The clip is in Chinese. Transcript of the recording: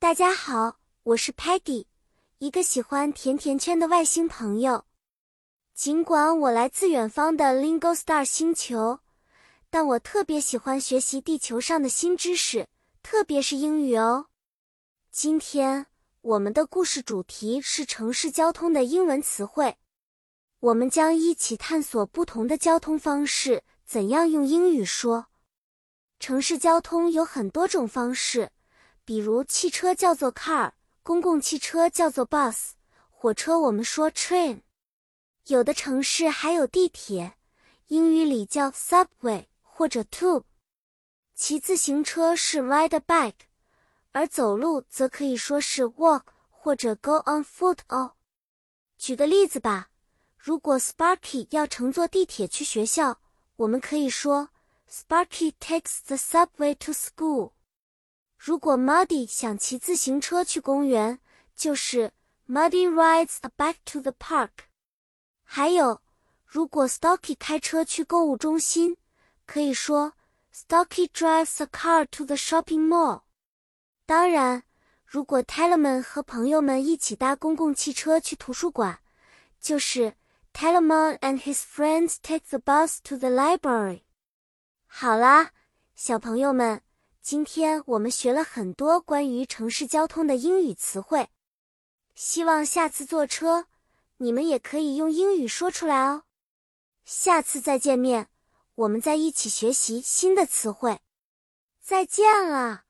大家好，我是 Peggy，一个喜欢甜甜圈的外星朋友。尽管我来自远方的 Lingo Star 星球，但我特别喜欢学习地球上的新知识，特别是英语哦。今天我们的故事主题是城市交通的英文词汇，我们将一起探索不同的交通方式，怎样用英语说。城市交通有很多种方式。比如汽车叫做 car，公共汽车叫做 bus，火车我们说 train，有的城市还有地铁，英语里叫 subway 或者 tube。骑自行车是 ride a bike，而走路则可以说是 walk 或者 go on foot 哦。举个例子吧，如果 Sparky 要乘坐地铁去学校，我们可以说 Sparky takes the subway to school。如果 Muddy 想骑自行车去公园，就是 Muddy rides a bike to the park。还有，如果 Stocky 开车去购物中心，可以说 Stocky drives a car to the shopping mall。当然，如果 Telemon 和朋友们一起搭公共汽车去图书馆，就是 Telemon and his friends take the bus to the library。好啦，小朋友们。今天我们学了很多关于城市交通的英语词汇，希望下次坐车你们也可以用英语说出来哦。下次再见面，我们再一起学习新的词汇。再见了。